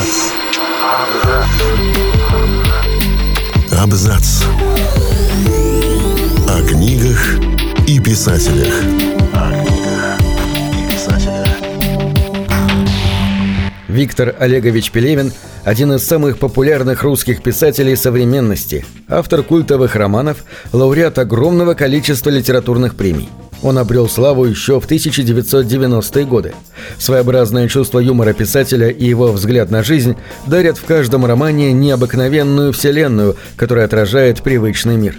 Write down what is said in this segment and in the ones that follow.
Абзац. Абзац. О книгах и писателях. Виктор Олегович Пелевин – один из самых популярных русских писателей современности, автор культовых романов, лауреат огромного количества литературных премий. Он обрел славу еще в 1990-е годы. Своеобразное чувство юмора писателя и его взгляд на жизнь дарят в каждом романе необыкновенную вселенную, которая отражает привычный мир.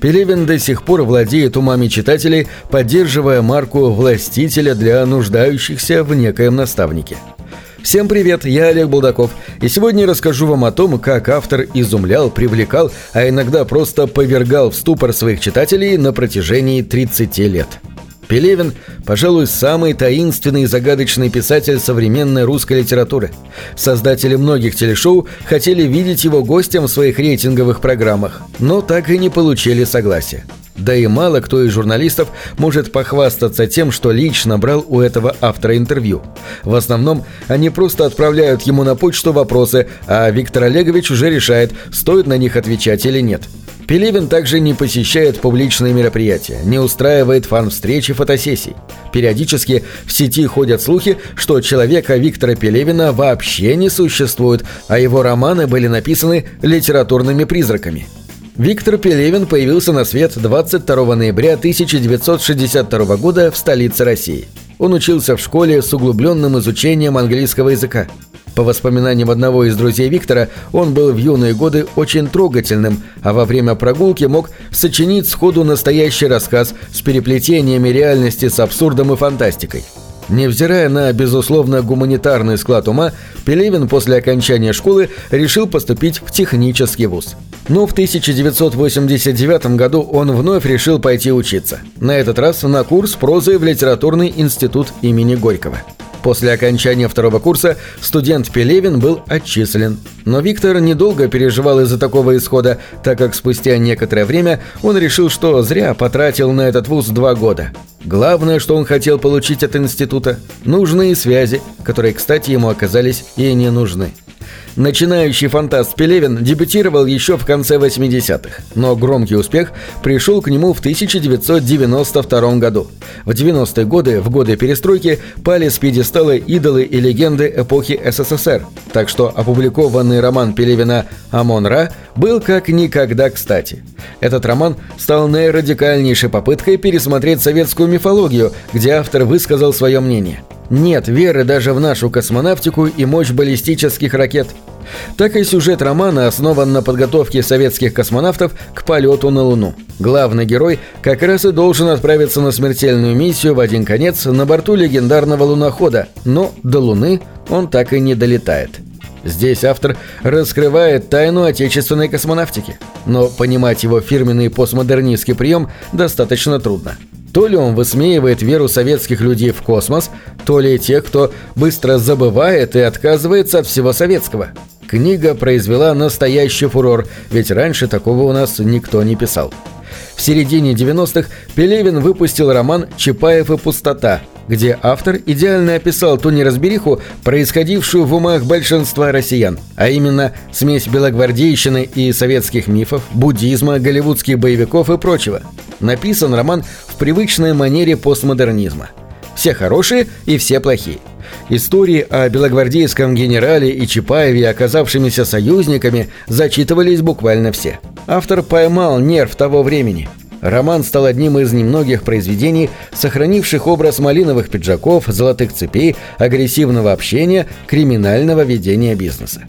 Пелевин до сих пор владеет умами читателей, поддерживая марку властителя для нуждающихся в некоем наставнике. Всем привет, я Олег Булдаков, и сегодня расскажу вам о том, как автор изумлял, привлекал, а иногда просто повергал в ступор своих читателей на протяжении 30 лет. Пелевин, пожалуй, самый таинственный и загадочный писатель современной русской литературы. Создатели многих телешоу хотели видеть его гостем в своих рейтинговых программах, но так и не получили согласия. Да и мало кто из журналистов может похвастаться тем, что лично брал у этого автора интервью. В основном они просто отправляют ему на почту вопросы, а Виктор Олегович уже решает, стоит на них отвечать или нет. Пелевин также не посещает публичные мероприятия, не устраивает фан-встречи фотосессий. Периодически в сети ходят слухи, что человека Виктора Пелевина вообще не существует, а его романы были написаны литературными призраками – Виктор Пелевин появился на свет 22 ноября 1962 года в столице России. Он учился в школе с углубленным изучением английского языка. По воспоминаниям одного из друзей Виктора, он был в юные годы очень трогательным, а во время прогулки мог сочинить сходу настоящий рассказ с переплетениями реальности с абсурдом и фантастикой. Невзирая на, безусловно, гуманитарный склад ума, Пелевин после окончания школы решил поступить в технический вуз. Но в 1989 году он вновь решил пойти учиться. На этот раз на курс прозы в литературный институт имени Горького. После окончания второго курса студент Пелевин был отчислен. Но Виктор недолго переживал из-за такого исхода, так как спустя некоторое время он решил, что зря потратил на этот вуз два года. Главное, что он хотел получить от института – нужные связи, которые, кстати, ему оказались и не нужны. Начинающий фантаст Пелевин дебютировал еще в конце 80-х, но громкий успех пришел к нему в 1992 году. В 90-е годы, в годы перестройки, пали с пьедестала идолы и легенды эпохи СССР, так что опубликованный роман Пелевина «Амон-Ра» был как никогда кстати. Этот роман стал наирадикальнейшей попыткой пересмотреть советскую мифологию, где автор высказал свое мнение – нет веры даже в нашу космонавтику и мощь баллистических ракет. Так и сюжет романа основан на подготовке советских космонавтов к полету на Луну. Главный герой как раз и должен отправиться на смертельную миссию в один конец на борту легендарного лунохода, но до Луны он так и не долетает. Здесь автор раскрывает тайну отечественной космонавтики, но понимать его фирменный постмодернистский прием достаточно трудно. То ли он высмеивает веру советских людей в космос, то ли тех, кто быстро забывает и отказывается от всего советского. Книга произвела настоящий фурор, ведь раньше такого у нас никто не писал. В середине 90-х Пелевин выпустил роман «Чапаев и пустота», где автор идеально описал ту неразбериху, происходившую в умах большинства россиян, а именно смесь белогвардейщины и советских мифов, буддизма, голливудских боевиков и прочего. Написан роман в привычной манере постмодернизма. Все хорошие и все плохие. Истории о белогвардейском генерале и Чапаеве, оказавшимися союзниками, зачитывались буквально все. Автор поймал нерв того времени – Роман стал одним из немногих произведений, сохранивших образ малиновых пиджаков, золотых цепей, агрессивного общения, криминального ведения бизнеса.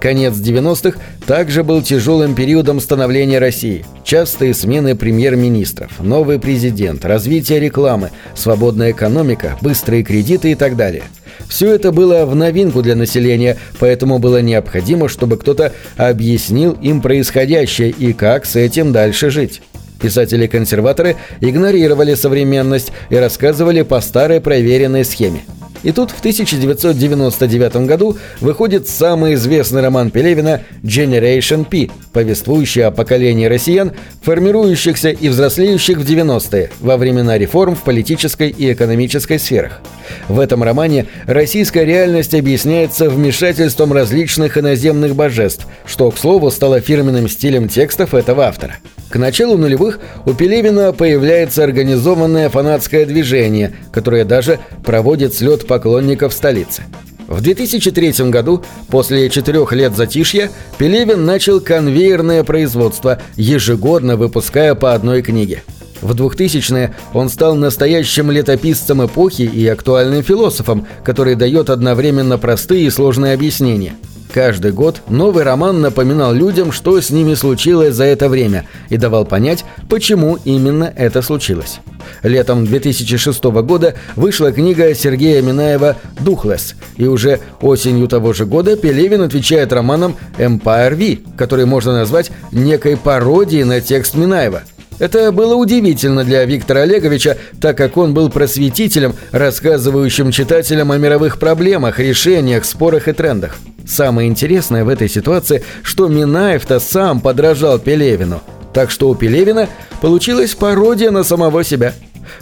Конец 90-х также был тяжелым периодом становления России. Частые смены премьер-министров, новый президент, развитие рекламы, свободная экономика, быстрые кредиты и так далее. Все это было в новинку для населения, поэтому было необходимо, чтобы кто-то объяснил им происходящее и как с этим дальше жить. Писатели-консерваторы игнорировали современность и рассказывали по старой проверенной схеме. И тут в 1999 году выходит самый известный роман Пелевина «Generation P», повествующий о поколении россиян, формирующихся и взрослеющих в 90-е, во времена реформ в политической и экономической сферах. В этом романе российская реальность объясняется вмешательством различных иноземных божеств, что, к слову, стало фирменным стилем текстов этого автора. К началу нулевых у Пелевина появляется организованное фанатское движение, которое даже проводит слет поклонников столицы. В 2003 году, после четырех лет затишья, Пелевин начал конвейерное производство, ежегодно выпуская по одной книге. В 2000-е он стал настоящим летописцем эпохи и актуальным философом, который дает одновременно простые и сложные объяснения – Каждый год новый роман напоминал людям, что с ними случилось за это время, и давал понять, почему именно это случилось. Летом 2006 года вышла книга Сергея Минаева «Духлес», и уже осенью того же года Пелевин отвечает романом «Empire V», который можно назвать некой пародией на текст Минаева – это было удивительно для Виктора Олеговича, так как он был просветителем, рассказывающим читателям о мировых проблемах, решениях, спорах и трендах. Самое интересное в этой ситуации, что Минаев-то сам подражал Пелевину. Так что у Пелевина получилась пародия на самого себя.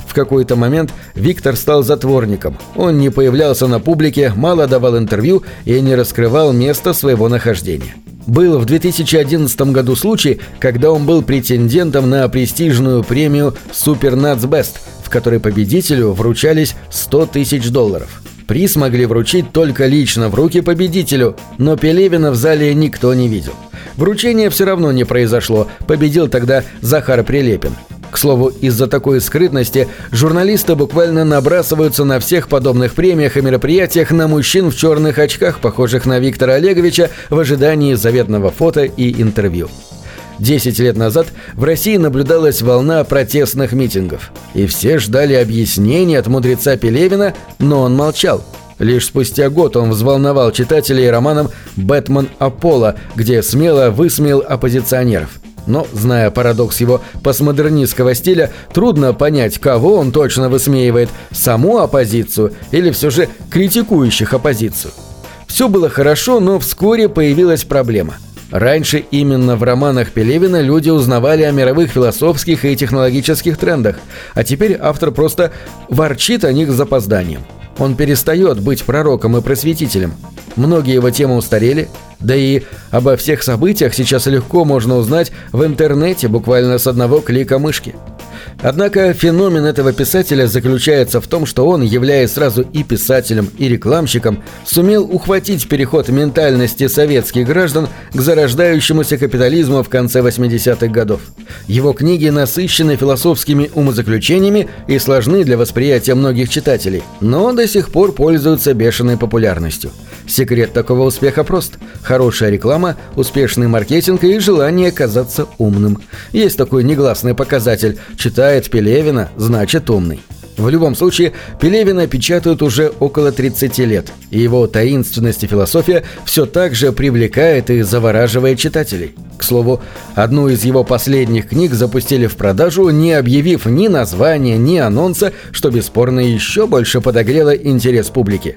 В какой-то момент Виктор стал затворником. Он не появлялся на публике, мало давал интервью и не раскрывал место своего нахождения. Был в 2011 году случай, когда он был претендентом на престижную премию Best, в которой победителю вручались 100 тысяч долларов. Приз могли вручить только лично в руки победителю, но Пелевина в зале никто не видел. Вручение все равно не произошло, победил тогда Захар Прилепин. К слову, из-за такой скрытности журналисты буквально набрасываются на всех подобных премиях и мероприятиях на мужчин в черных очках, похожих на Виктора Олеговича, в ожидании заветного фото и интервью. Десять лет назад в России наблюдалась волна протестных митингов. И все ждали объяснений от мудреца Пелевина, но он молчал. Лишь спустя год он взволновал читателей романом «Бэтмен Аполло», где смело высмеял оппозиционеров. Но, зная парадокс его постмодернистского стиля, трудно понять, кого он точно высмеивает – саму оппозицию или все же критикующих оппозицию. Все было хорошо, но вскоре появилась проблема. Раньше именно в романах Пелевина люди узнавали о мировых философских и технологических трендах, а теперь автор просто ворчит о них с запозданием. Он перестает быть пророком и просветителем. Многие его темы устарели, да и обо всех событиях сейчас легко можно узнать в интернете буквально с одного клика мышки. Однако феномен этого писателя заключается в том, что он, являясь сразу и писателем, и рекламщиком, сумел ухватить переход ментальности советских граждан к зарождающемуся капитализму в конце 80-х годов. Его книги насыщены философскими умозаключениями и сложны для восприятия многих читателей, но до сих пор пользуются бешеной популярностью. Секрет такого успеха прост – хорошая реклама, успешный маркетинг и желание казаться умным. Есть такой негласный показатель – читает Пелевина, значит умный. В любом случае, Пелевина печатают уже около 30 лет, и его таинственность и философия все так же привлекает и завораживает читателей. К слову, одну из его последних книг запустили в продажу, не объявив ни названия, ни анонса, что бесспорно еще больше подогрело интерес публики.